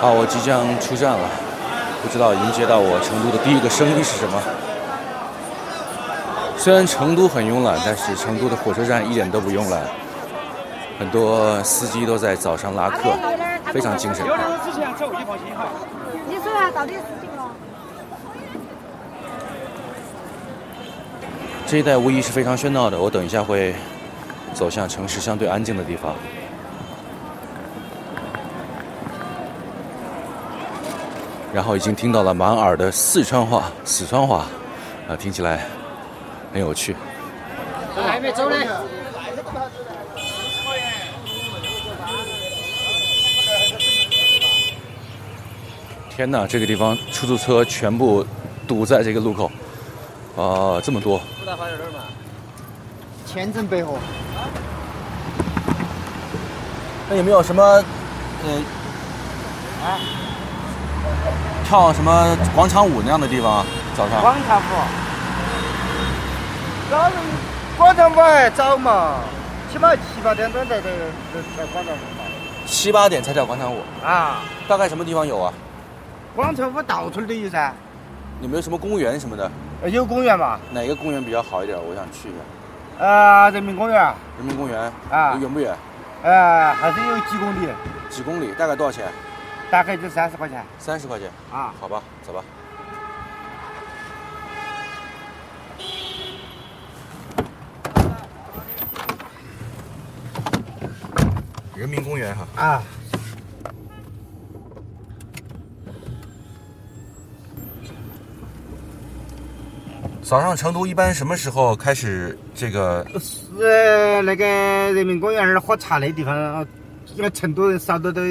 啊，我即将出站了，不知道迎接到我成都的第一个声音是什么。虽然成都很慵懒，但是成都的火车站一点都不慵懒，很多司机都在早上拉客，非常精神。有两个之前走，你放心哈。你说下到底事情了？这一带无疑是非常喧闹的，我等一下会走向城市相对安静的地方。然后已经听到了满耳的四川话、四川话，啊，听起来很有趣。还没走呢。天哪，这个地方出租车全部堵在这个路口，啊，这么多。千城百河。那有没有什么，嗯，啊？跳什么广场舞那样的地方？早上广场舞，早上广场舞还早嘛？起码七八点钟在这跳广场舞嘛。七八点才跳广场舞啊？大概什么地方有啊？广场舞到处都有噻。有没有什么公园什么的？有公园嘛？哪个公园比较好一点？我想去一下。呃，人民公园。人民公园啊？远不远？呃，还是有几公里。几公里？大概多少钱？大概就三十块钱，三十块钱啊，好吧，走吧。人民公园哈啊。早上成都一般什么时候开始这个？呃那个人民公园儿喝茶那地方。因为成都人少的都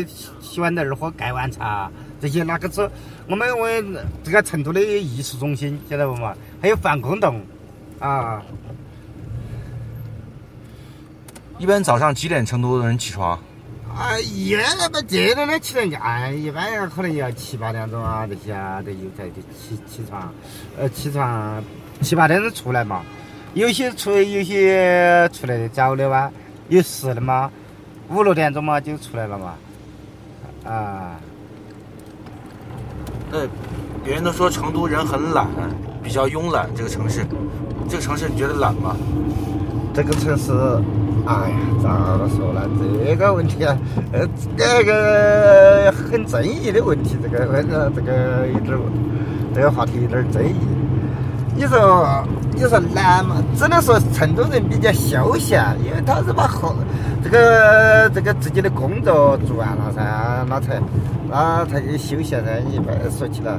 喜欢在那儿喝盖碗茶，这些那个是我们我这个成都的艺术中心，晓得不嘛？还有防空洞，啊。一般早上几点成都人起床？啊，一般那个这种的起床啊，一般可能要七八点钟啊，这些啊都有在起起床，呃，起床七八点钟出来嘛。有些出有些出来的早的哇，有事的嘛。五六点钟嘛就出来了嘛，啊。那别人都说成都人很懒，比较慵懒。这个城市，这个城市你觉得懒吗？这个城市，哎呀，咋个说呢？这个问题啊，呃，这个很争议的问题。这个，这个有点，这个话题有点争议。你说，你说懒嘛？只能说成都人比较休闲，因为他是把后这个这个自己的工作做完了噻，那才那才休闲噻。一般说起来，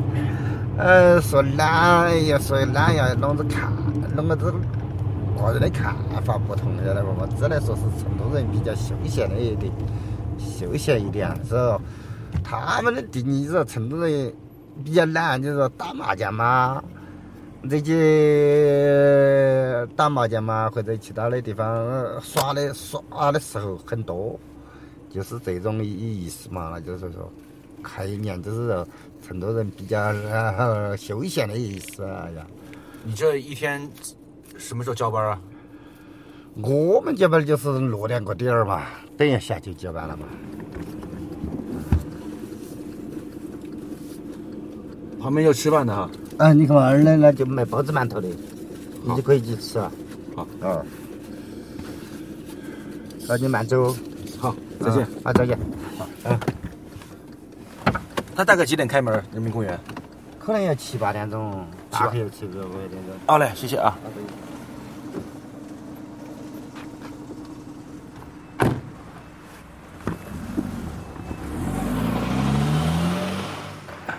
呃，说懒要说懒要弄着看，弄个子个人的看法不同，晓得不嘛？只能说是成都人比较休闲的一点，休闲一点，是说他们的定义是成都人比较懒，就是说打麻将嘛。这些打麻将嘛，或者其他的地方耍的耍的时候很多，就是这种意思嘛。那就是说，开年就是说，成都人比较休闲的意思啊呀。你这一天什么时候交班啊？我们交班就是六点过点儿嘛，等一下就交班了嘛。旁边有吃饭的哈。啊，你看嘛，二奶那就卖包子馒头的，你就可以去吃啊。好，啊，那你慢走。好，再见。啊，再见。好，嗯。他大概几点开门？人民公园？可能要七八点钟，大概要七个五点钟。好嘞，谢谢啊。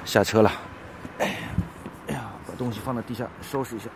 下车了。东西放在地下，收拾一下。